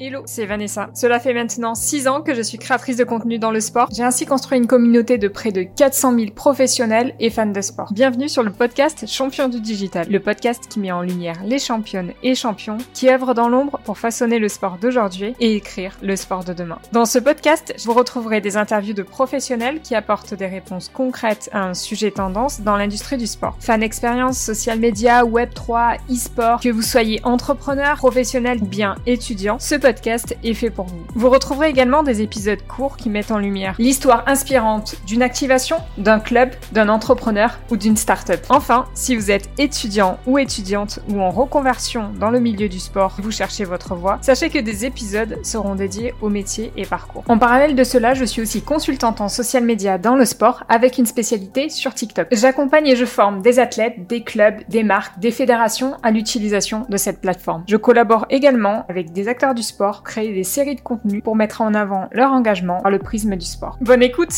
Hello, c'est Vanessa. Cela fait maintenant 6 ans que je suis créatrice de contenu dans le sport. J'ai ainsi construit une communauté de près de 400 000 professionnels et fans de sport. Bienvenue sur le podcast Champion du Digital, le podcast qui met en lumière les championnes et champions qui œuvrent dans l'ombre pour façonner le sport d'aujourd'hui et écrire le sport de demain. Dans ce podcast, vous retrouverez des interviews de professionnels qui apportent des réponses concrètes à un sujet tendance dans l'industrie du sport. Fan expérience, social media, web 3, e-sport, que vous soyez entrepreneur, professionnel bien étudiant, ce podcast est fait pour vous. Vous retrouverez également des épisodes courts qui mettent en lumière l'histoire inspirante d'une activation, d'un club, d'un entrepreneur ou d'une start-up. Enfin, si vous êtes étudiant ou étudiante ou en reconversion dans le milieu du sport, vous cherchez votre voie, sachez que des épisodes seront dédiés au métier et parcours. En parallèle de cela, je suis aussi consultante en social media dans le sport avec une spécialité sur TikTok. J'accompagne et je forme des athlètes, des clubs, des marques, des fédérations à l'utilisation de cette plateforme. Je collabore également avec des acteurs du sport, créer des séries de contenus pour mettre en avant leur engagement par le prisme du sport. Bonne écoute